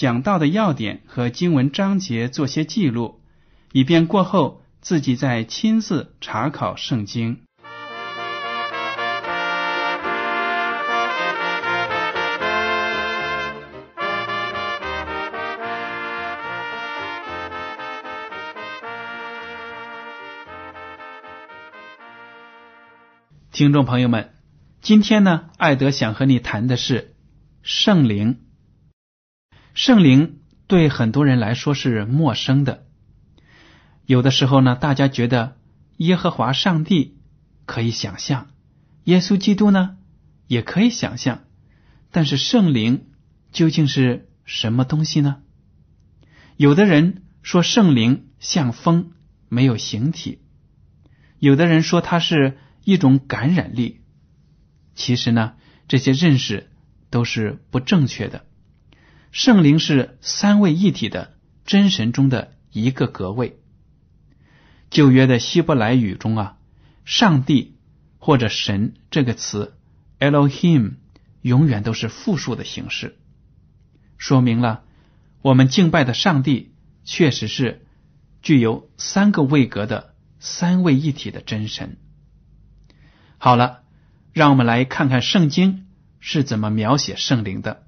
讲到的要点和经文章节做些记录，以便过后自己再亲自查考圣经。听众朋友们，今天呢，艾德想和你谈的是圣灵。圣灵对很多人来说是陌生的，有的时候呢，大家觉得耶和华上帝可以想象，耶稣基督呢也可以想象，但是圣灵究竟是什么东西呢？有的人说圣灵像风，没有形体；有的人说它是。一种感染力，其实呢，这些认识都是不正确的。圣灵是三位一体的真神中的一个格位。旧约的希伯来语中啊，“上帝”或者“神”这个词 “Elohim” 永远都是复数的形式，说明了我们敬拜的上帝确实是具有三个位格的三位一体的真神。好了，让我们来看看圣经是怎么描写圣灵的。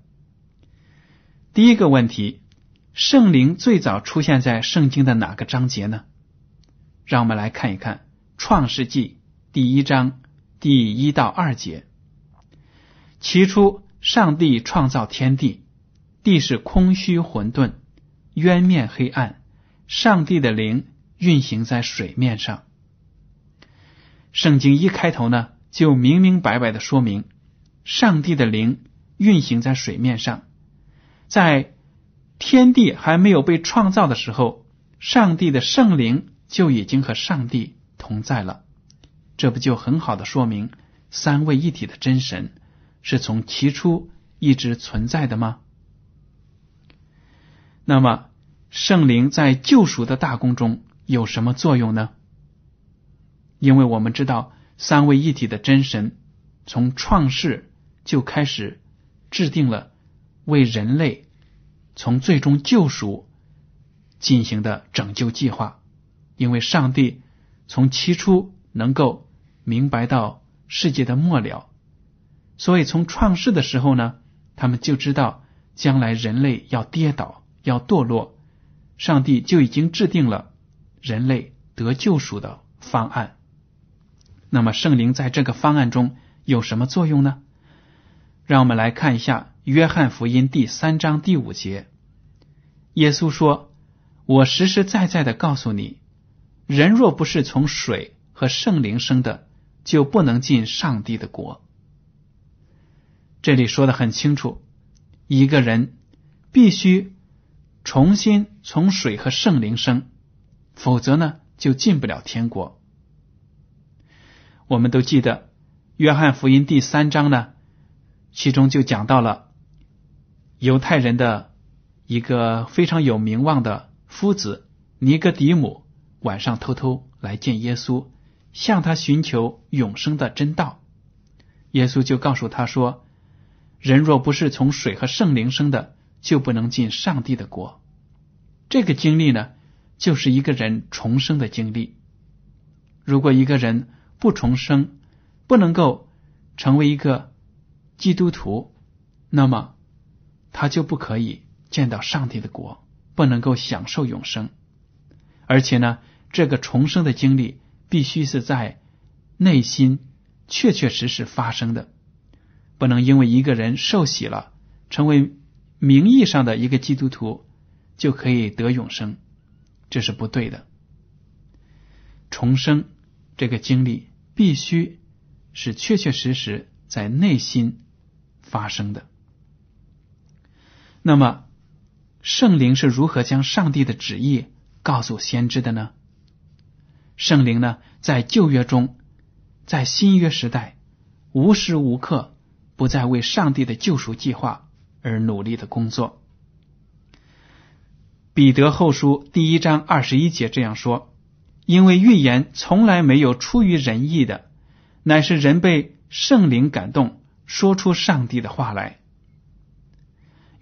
第一个问题：圣灵最早出现在圣经的哪个章节呢？让我们来看一看《创世纪》第一章第一到二节。起初，上帝创造天地，地是空虚混沌，渊面黑暗，上帝的灵运行在水面上。圣经一开头呢，就明明白白的说明，上帝的灵运行在水面上，在天地还没有被创造的时候，上帝的圣灵就已经和上帝同在了。这不就很好的说明三位一体的真神是从起初一直存在的吗？那么，圣灵在救赎的大功中有什么作用呢？因为我们知道三位一体的真神从创世就开始制定了为人类从最终救赎进行的拯救计划。因为上帝从起初能够明白到世界的末了，所以从创世的时候呢，他们就知道将来人类要跌倒、要堕落，上帝就已经制定了人类得救赎的方案。那么圣灵在这个方案中有什么作用呢？让我们来看一下《约翰福音》第三章第五节。耶稣说：“我实实在在的告诉你，人若不是从水和圣灵生的，就不能进上帝的国。”这里说的很清楚，一个人必须重新从水和圣灵生，否则呢，就进不了天国。我们都记得《约翰福音》第三章呢，其中就讲到了犹太人的一个非常有名望的夫子尼哥底姆，晚上偷偷来见耶稣，向他寻求永生的真道。耶稣就告诉他说：“人若不是从水和圣灵生的，就不能进上帝的国。”这个经历呢，就是一个人重生的经历。如果一个人，不重生，不能够成为一个基督徒，那么他就不可以见到上帝的国，不能够享受永生。而且呢，这个重生的经历必须是在内心确确实实发生的，不能因为一个人受洗了，成为名义上的一个基督徒，就可以得永生，这是不对的。重生这个经历必须是确确实实在内心发生的。那么，圣灵是如何将上帝的旨意告诉先知的呢？圣灵呢，在旧约中，在新约时代，无时无刻不在为上帝的救赎计划而努力的工作。彼得后书第一章二十一节这样说：“因为预言从来没有出于人意的，乃是人被圣灵感动，说出上帝的话来。”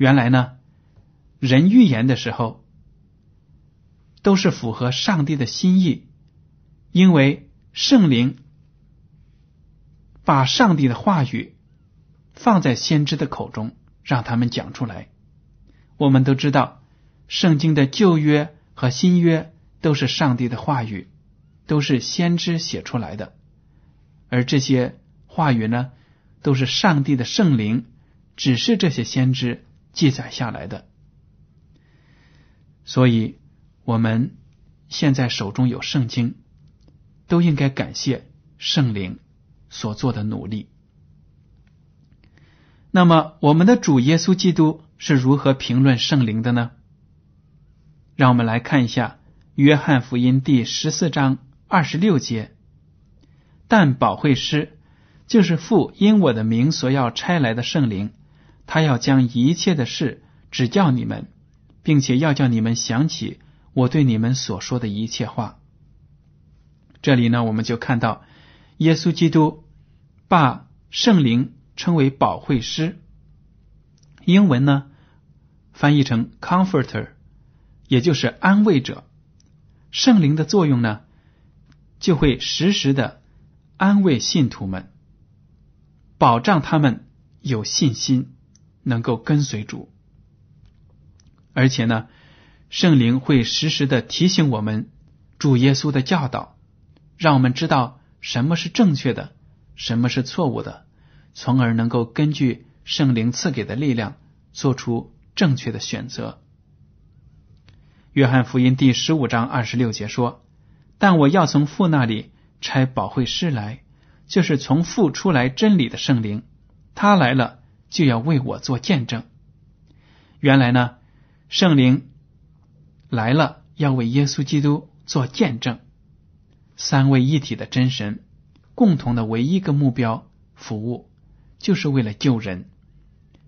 原来呢，人预言的时候都是符合上帝的心意，因为圣灵把上帝的话语放在先知的口中，让他们讲出来。我们都知道，圣经的旧约和新约都是上帝的话语，都是先知写出来的，而这些话语呢，都是上帝的圣灵指示这些先知。记载下来的，所以我们现在手中有圣经，都应该感谢圣灵所做的努力。那么，我们的主耶稣基督是如何评论圣灵的呢？让我们来看一下《约翰福音》第十四章二十六节：“但保惠师就是父因我的名所要差来的圣灵。”他要将一切的事指教你们，并且要叫你们想起我对你们所说的一切话。这里呢，我们就看到耶稣基督把圣灵称为保惠师，英文呢翻译成 comforter，也就是安慰者。圣灵的作用呢，就会时时的安慰信徒们，保障他们有信心。能够跟随主，而且呢，圣灵会时时的提醒我们主耶稣的教导，让我们知道什么是正确的，什么是错误的，从而能够根据圣灵赐给的力量做出正确的选择。约翰福音第十五章二十六节说：“但我要从父那里差保惠师来，就是从父出来真理的圣灵，他来了。”就要为我做见证。原来呢，圣灵来了，要为耶稣基督做见证。三位一体的真神，共同的唯一一个目标服务，就是为了救人。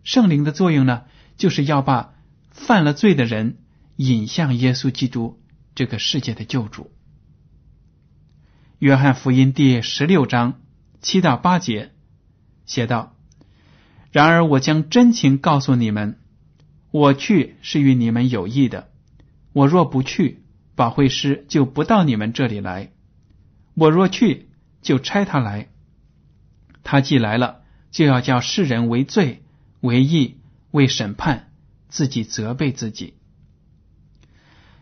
圣灵的作用呢，就是要把犯了罪的人引向耶稣基督这个世界的救主。约翰福音第十六章七到八节写道。然而，我将真情告诉你们：我去是与你们有益的。我若不去，保惠师就不到你们这里来；我若去，就差他来。他既来了，就要叫世人为罪、为义、为审判，自己责备自己。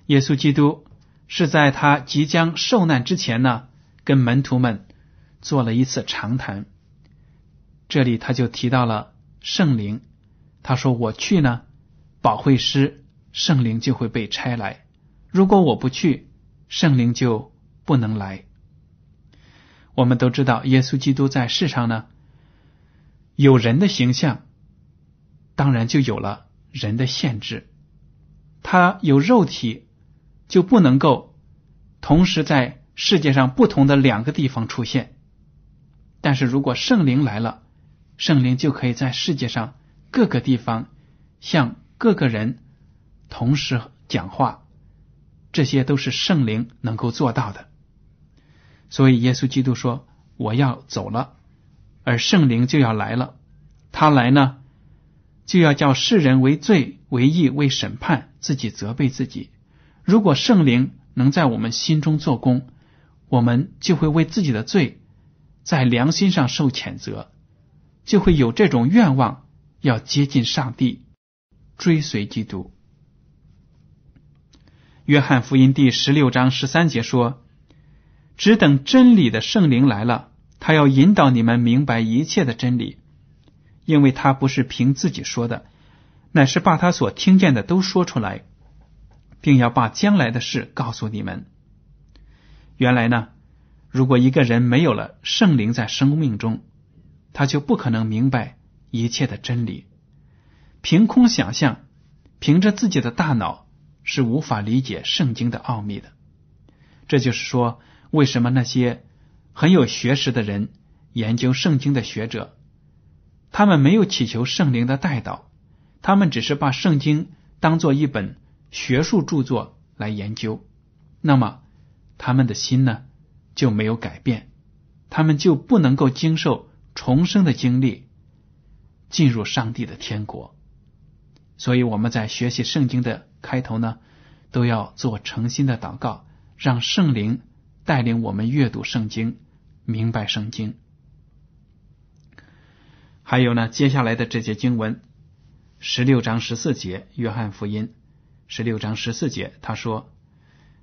耶稣基督是在他即将受难之前呢，跟门徒们做了一次长谈。这里他就提到了。圣灵，他说：“我去呢，保惠师圣灵就会被差来；如果我不去，圣灵就不能来。”我们都知道，耶稣基督在世上呢，有人的形象，当然就有了人的限制。他有肉体，就不能够同时在世界上不同的两个地方出现。但是如果圣灵来了，圣灵就可以在世界上各个地方向各个人同时讲话，这些都是圣灵能够做到的。所以耶稣基督说：“我要走了，而圣灵就要来了。他来呢，就要叫世人为罪、为义、为审判，自己责备自己。如果圣灵能在我们心中做工，我们就会为自己的罪在良心上受谴责。”就会有这种愿望，要接近上帝，追随基督。约翰福音第十六章十三节说：“只等真理的圣灵来了，他要引导你们明白一切的真理，因为他不是凭自己说的，乃是把他所听见的都说出来，并要把将来的事告诉你们。”原来呢，如果一个人没有了圣灵在生命中，他就不可能明白一切的真理。凭空想象，凭着自己的大脑是无法理解圣经的奥秘的。这就是说，为什么那些很有学识的人研究圣经的学者，他们没有祈求圣灵的带导，他们只是把圣经当做一本学术著作来研究。那么，他们的心呢就没有改变，他们就不能够经受重生的经历，进入上帝的天国。所以我们在学习圣经的开头呢，都要做诚心的祷告，让圣灵带领我们阅读圣经，明白圣经。还有呢，接下来的这节经文，十六章十四节，约翰福音十六章十四节，他说：“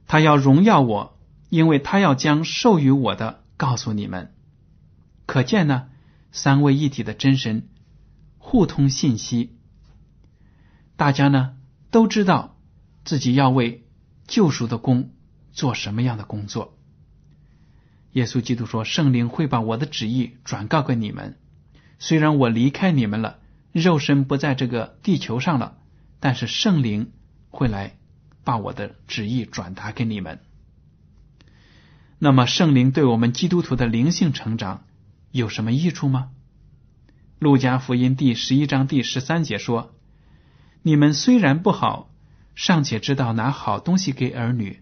他要荣耀我，因为他要将授予我的告诉你们。”可见呢，三位一体的真神互通信息。大家呢都知道自己要为救赎的功做什么样的工作。耶稣基督说：“圣灵会把我的旨意转告给你们。虽然我离开你们了，肉身不在这个地球上了，但是圣灵会来把我的旨意转达给你们。”那么，圣灵对我们基督徒的灵性成长有什么益处吗？路加福音第十一章第十三节说。你们虽然不好，尚且知道拿好东西给儿女，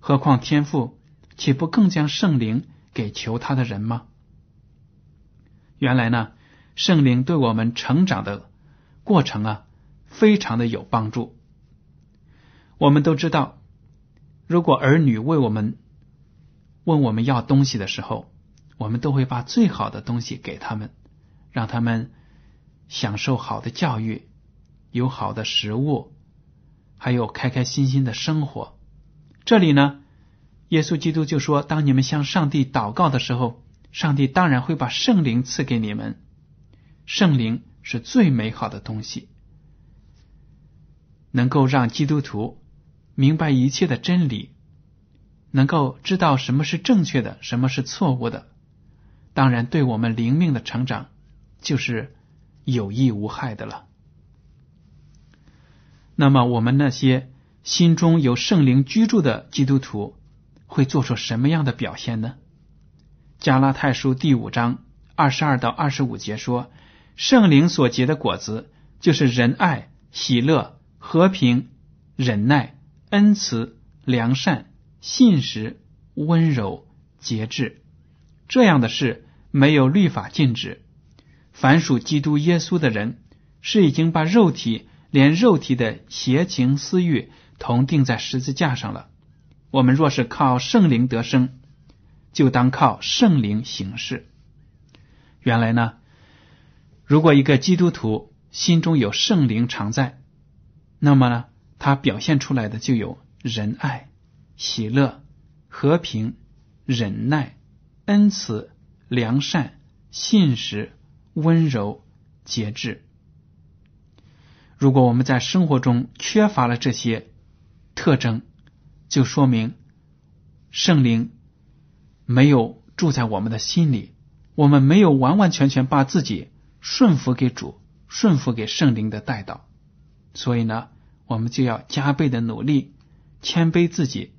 何况天父岂不更将圣灵给求他的人吗？原来呢，圣灵对我们成长的过程啊，非常的有帮助。我们都知道，如果儿女为我们问我们要东西的时候，我们都会把最好的东西给他们，让他们享受好的教育。有好的食物，还有开开心心的生活。这里呢，耶稣基督就说：“当你们向上帝祷告的时候，上帝当然会把圣灵赐给你们。圣灵是最美好的东西，能够让基督徒明白一切的真理，能够知道什么是正确的，什么是错误的。当然，对我们灵命的成长就是有益无害的了。”那么，我们那些心中有圣灵居住的基督徒会做出什么样的表现呢？加拉太书第五章二十二到二十五节说：“圣灵所结的果子，就是仁爱、喜乐、和平、忍耐、恩慈、良善、信实、温柔、节制。这样的事没有律法禁止。凡属基督耶稣的人，是已经把肉体。”连肉体的邪情私欲同定在十字架上了。我们若是靠圣灵得生，就当靠圣灵行事。原来呢，如果一个基督徒心中有圣灵常在，那么呢，他表现出来的就有仁爱、喜乐、和平、忍耐、恩慈、良善、信实、温柔、节制。如果我们在生活中缺乏了这些特征，就说明圣灵没有住在我们的心里，我们没有完完全全把自己顺服给主，顺服给圣灵的带导。所以呢，我们就要加倍的努力，谦卑自己，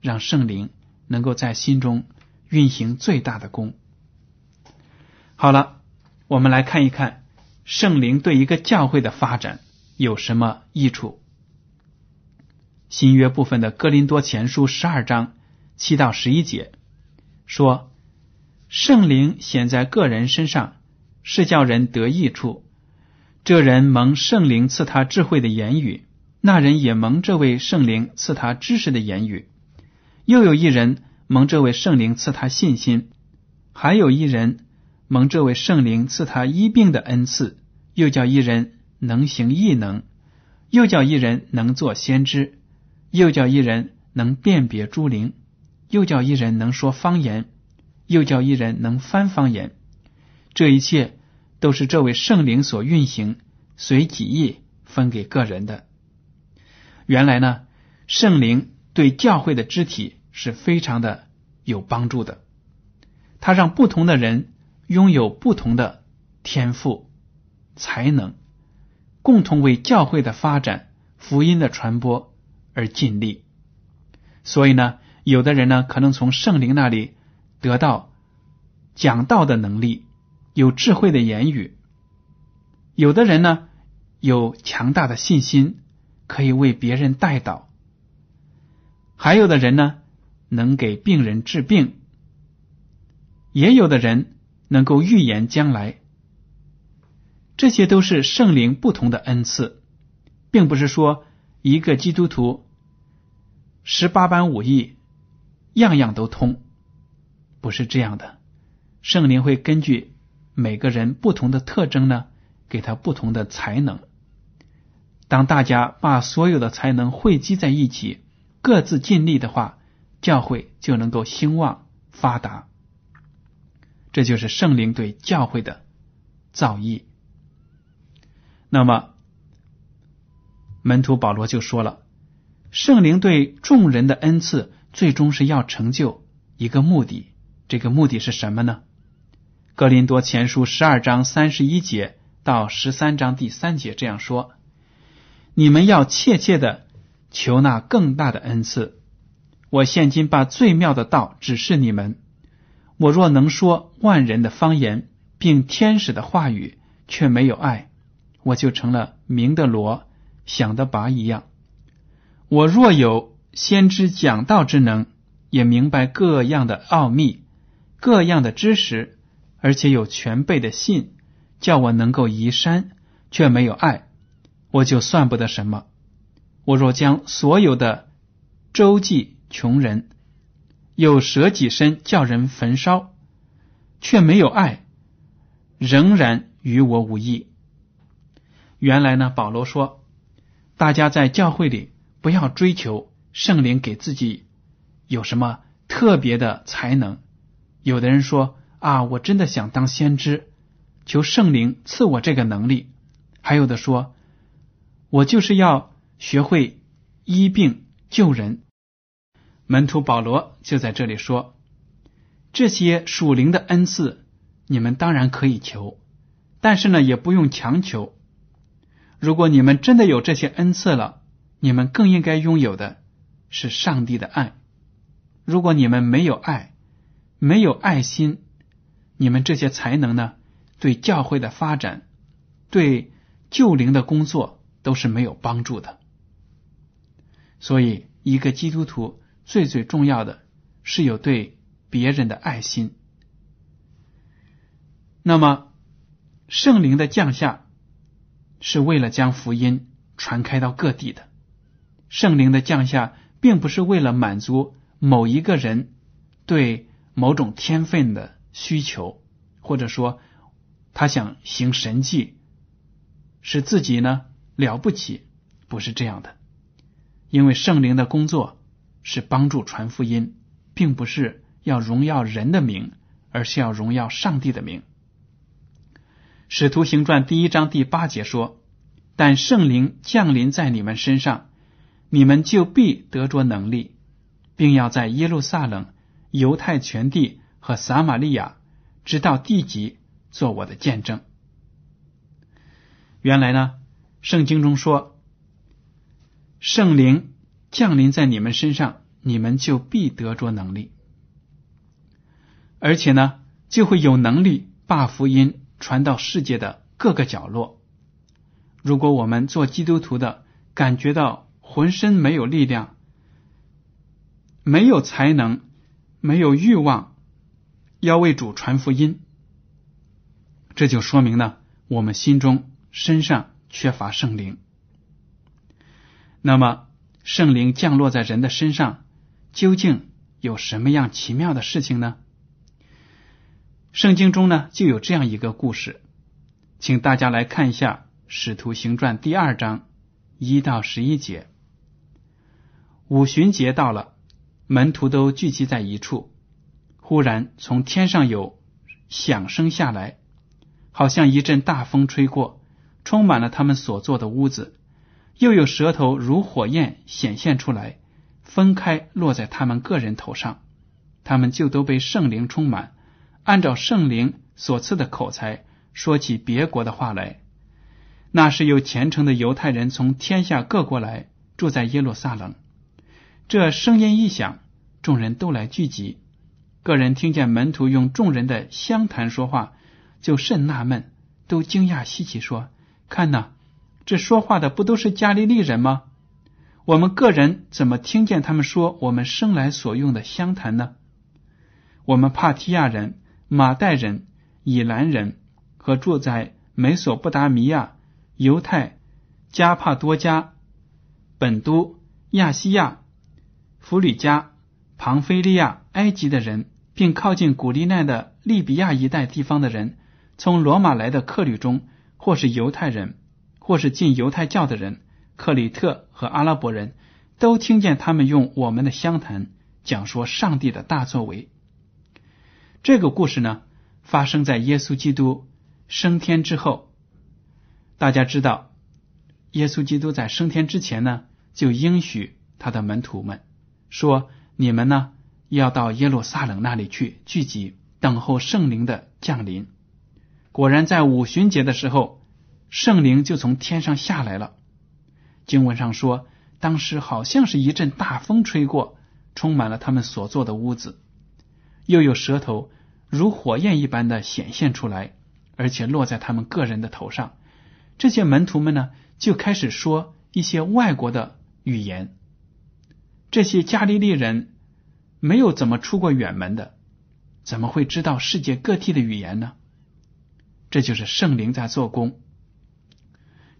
让圣灵能够在心中运行最大的功。好了，我们来看一看圣灵对一个教会的发展。有什么益处？新约部分的哥林多前书十二章七到十一节说：“圣灵显在个人身上，是叫人得益处。这人蒙圣灵赐他智慧的言语，那人也蒙这位圣灵赐他知识的言语。又有一人蒙这位圣灵赐他信心，还有一人蒙这位圣灵赐他医病的恩赐，又叫一人。”能行异能，又叫一人能做先知，又叫一人能辨别诸灵，又叫一人能说方言，又叫一人能翻方言。这一切都是这位圣灵所运行，随己意分给个人的。原来呢，圣灵对教会的肢体是非常的有帮助的，他让不同的人拥有不同的天赋、才能。共同为教会的发展、福音的传播而尽力。所以呢，有的人呢可能从圣灵那里得到讲道的能力，有智慧的言语；有的人呢有强大的信心，可以为别人带祷；还有的人呢能给病人治病；也有的人能够预言将来。这些都是圣灵不同的恩赐，并不是说一个基督徒十八般武艺样样都通，不是这样的。圣灵会根据每个人不同的特征呢，给他不同的才能。当大家把所有的才能汇集在一起，各自尽力的话，教会就能够兴旺发达。这就是圣灵对教会的造诣。那么，门徒保罗就说了：“圣灵对众人的恩赐，最终是要成就一个目的。这个目的是什么呢？”格林多前书十二章三十一节到十三章第三节这样说：“你们要切切的求那更大的恩赐。我现今把最妙的道指示你们。我若能说万人的方言，并天使的话语，却没有爱。”我就成了明的罗，想的拔一样。我若有先知讲道之能，也明白各样的奥秘、各样的知识，而且有全备的信，叫我能够移山，却没有爱，我就算不得什么。我若将所有的周济穷人，又舍己身叫人焚烧，却没有爱，仍然与我无异。原来呢，保罗说，大家在教会里不要追求圣灵给自己有什么特别的才能。有的人说啊，我真的想当先知，求圣灵赐我这个能力。还有的说，我就是要学会医病救人。门徒保罗就在这里说，这些属灵的恩赐，你们当然可以求，但是呢，也不用强求。如果你们真的有这些恩赐了，你们更应该拥有的是上帝的爱。如果你们没有爱，没有爱心，你们这些才能呢，对教会的发展、对救灵的工作都是没有帮助的。所以，一个基督徒最最重要的是有对别人的爱心。那么，圣灵的降下。是为了将福音传开到各地的，圣灵的降下，并不是为了满足某一个人对某种天分的需求，或者说他想行神迹，使自己呢了不起，不是这样的。因为圣灵的工作是帮助传福音，并不是要荣耀人的名，而是要荣耀上帝的名。使徒行传第一章第八节说：“但圣灵降临在你们身上，你们就必得着能力，并要在耶路撒冷、犹太全地和撒玛利亚，直到地极，做我的见证。”原来呢，圣经中说，圣灵降临在你们身上，你们就必得着能力，而且呢，就会有能力把福音。传到世界的各个角落。如果我们做基督徒的感觉到浑身没有力量、没有才能、没有欲望，要为主传福音，这就说明呢，我们心中、身上缺乏圣灵。那么，圣灵降落在人的身上，究竟有什么样奇妙的事情呢？圣经中呢，就有这样一个故事，请大家来看一下《使徒行传》第二章一到十一节。五旬节到了，门徒都聚集在一处。忽然，从天上有响声下来，好像一阵大风吹过，充满了他们所坐的屋子。又有舌头如火焰显现出来，分开落在他们个人头上，他们就都被圣灵充满，按照圣灵所赐的口才说起别国的话来。那是有虔诚的犹太人从天下各国来住在耶路撒冷。这声音一响，众人都来聚集。个人听见门徒用众人的相谈说话，就甚纳闷，都惊讶稀奇，说：“看呐，这说话的不都是加利利人吗？我们个人怎么听见他们说我们生来所用的相谈呢？我们帕提亚人、马代人、以兰人和住在美索不达米亚、犹太、加帕多加、本都、亚细亚。”弗里加、庞菲利亚、埃及的人，并靠近古利奈的利比亚一带地方的人，从罗马来的客旅中，或是犹太人，或是进犹太教的人，克里特和阿拉伯人都听见他们用我们的相谈讲说上帝的大作为。这个故事呢，发生在耶稣基督升天之后。大家知道，耶稣基督在升天之前呢，就应许他的门徒们。说：“你们呢，要到耶路撒冷那里去聚集，等候圣灵的降临。”果然，在五旬节的时候，圣灵就从天上下来了。经文上说，当时好像是一阵大风吹过，充满了他们所坐的屋子，又有舌头如火焰一般的显现出来，而且落在他们个人的头上。这些门徒们呢，就开始说一些外国的语言。这些加利利人没有怎么出过远门的，怎么会知道世界各地的语言呢？这就是圣灵在做工。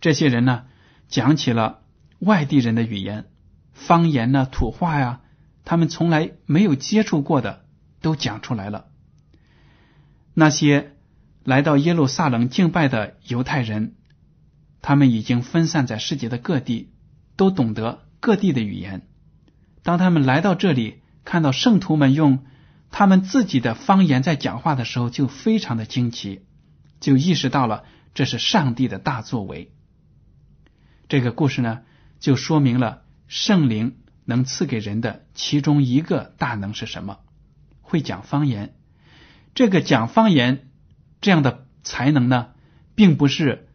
这些人呢，讲起了外地人的语言、方言呢、土话呀，他们从来没有接触过的，都讲出来了。那些来到耶路撒冷敬拜的犹太人，他们已经分散在世界的各地，都懂得各地的语言。当他们来到这里，看到圣徒们用他们自己的方言在讲话的时候，就非常的惊奇，就意识到了这是上帝的大作为。这个故事呢，就说明了圣灵能赐给人的其中一个大能是什么？会讲方言。这个讲方言这样的才能呢，并不是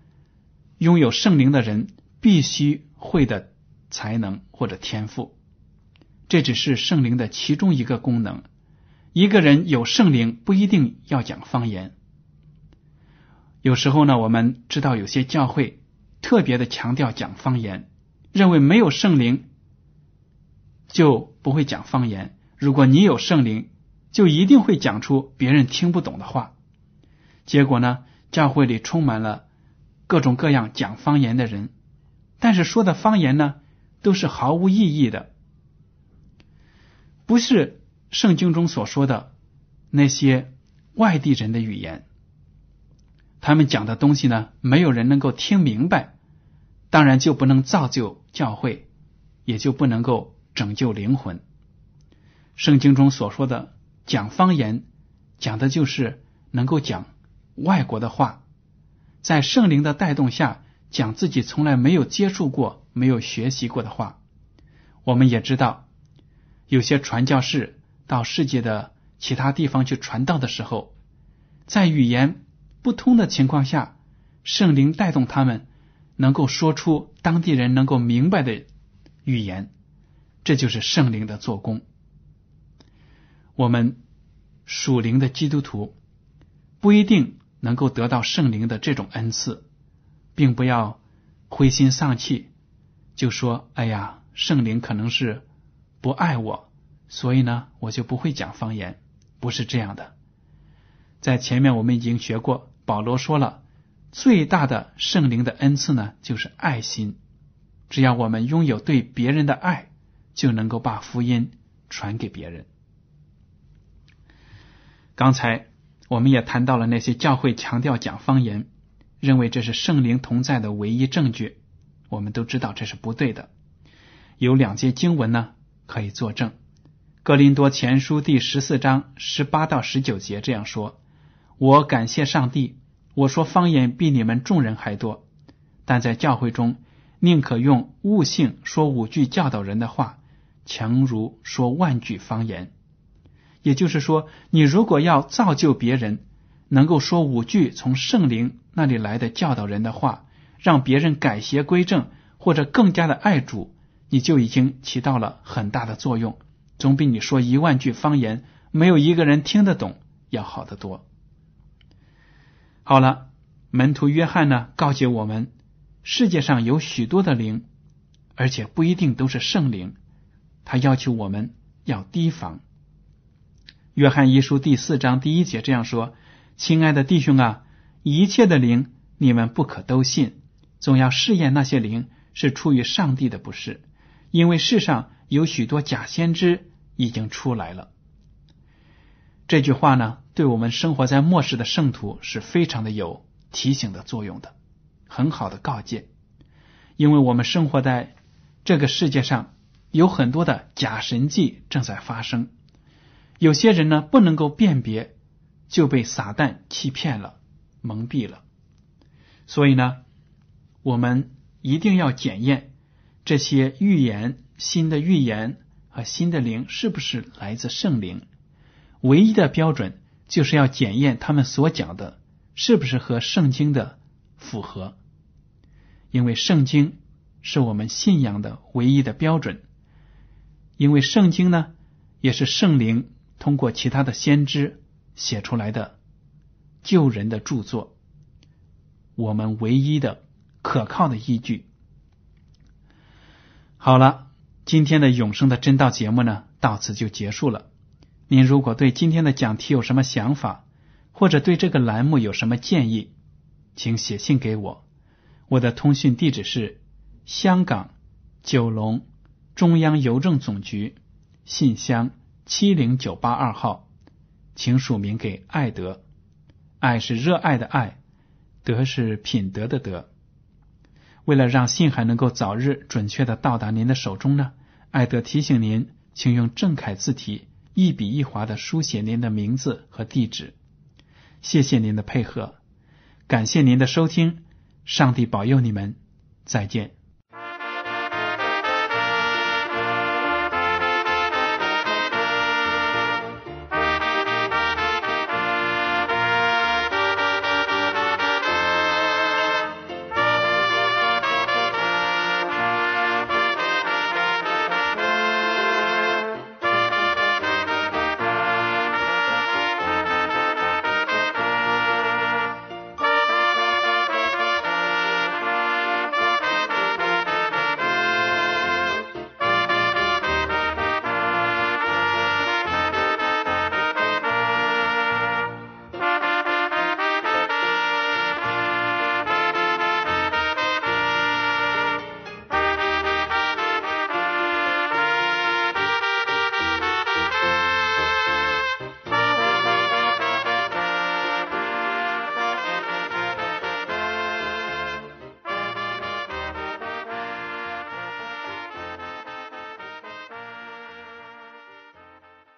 拥有圣灵的人必须会的才能或者天赋。这只是圣灵的其中一个功能。一个人有圣灵不一定要讲方言。有时候呢，我们知道有些教会特别的强调讲方言，认为没有圣灵就不会讲方言。如果你有圣灵，就一定会讲出别人听不懂的话。结果呢，教会里充满了各种各样讲方言的人，但是说的方言呢，都是毫无意义的。不是圣经中所说的那些外地人的语言，他们讲的东西呢，没有人能够听明白，当然就不能造就教会，也就不能够拯救灵魂。圣经中所说的讲方言，讲的就是能够讲外国的话，在圣灵的带动下讲自己从来没有接触过、没有学习过的话。我们也知道。有些传教士到世界的其他地方去传道的时候，在语言不通的情况下，圣灵带动他们能够说出当地人能够明白的语言，这就是圣灵的做工。我们属灵的基督徒不一定能够得到圣灵的这种恩赐，并不要灰心丧气，就说：“哎呀，圣灵可能是。”不爱我，所以呢，我就不会讲方言。不是这样的。在前面我们已经学过，保罗说了，最大的圣灵的恩赐呢，就是爱心。只要我们拥有对别人的爱，就能够把福音传给别人。刚才我们也谈到了那些教会强调讲方言，认为这是圣灵同在的唯一证据。我们都知道这是不对的。有两节经文呢可以作证，《格林多前书》第十四章十八到十九节这样说：“我感谢上帝，我说方言比你们众人还多，但在教会中，宁可用悟性说五句教导人的话，强如说万句方言。”也就是说，你如果要造就别人，能够说五句从圣灵那里来的教导人的话，让别人改邪归正，或者更加的爱主，你就已经起到了很大的作用，总比你说一万句方言没有一个人听得懂要好得多。好了，门徒约翰呢告诫我们，世界上有许多的灵，而且不一定都是圣灵，他要求我们要提防。约翰一书第四章第一节这样说：“亲爱的弟兄啊，一切的灵你们不可都信，总要试验那些灵是出于上帝的，不是？因为世上有许多假先知已经出来了。”这句话呢，对我们生活在末世的圣徒是非常的有提醒的作用的，很好的告诫。因为我们生活在这个世界上，有很多的假神迹正在发生。有些人呢不能够辨别，就被撒旦欺骗了、蒙蔽了。所以呢，我们一定要检验这些预言、新的预言和新的灵是不是来自圣灵。唯一的标准就是要检验他们所讲的是不是和圣经的符合，因为圣经是我们信仰的唯一的标准。因为圣经呢，也是圣灵。通过其他的先知写出来的救人的著作，我们唯一的可靠的依据。好了，今天的永生的真道节目呢，到此就结束了。您如果对今天的讲题有什么想法，或者对这个栏目有什么建议，请写信给我。我的通讯地址是香港九龙中央邮政总局信箱。七零九八二号，请署名给爱德。爱是热爱的爱，德是品德的德。为了让信函能够早日准确的到达您的手中呢，爱德提醒您，请用正楷字体一笔一划的书写您的名字和地址。谢谢您的配合，感谢您的收听，上帝保佑你们，再见。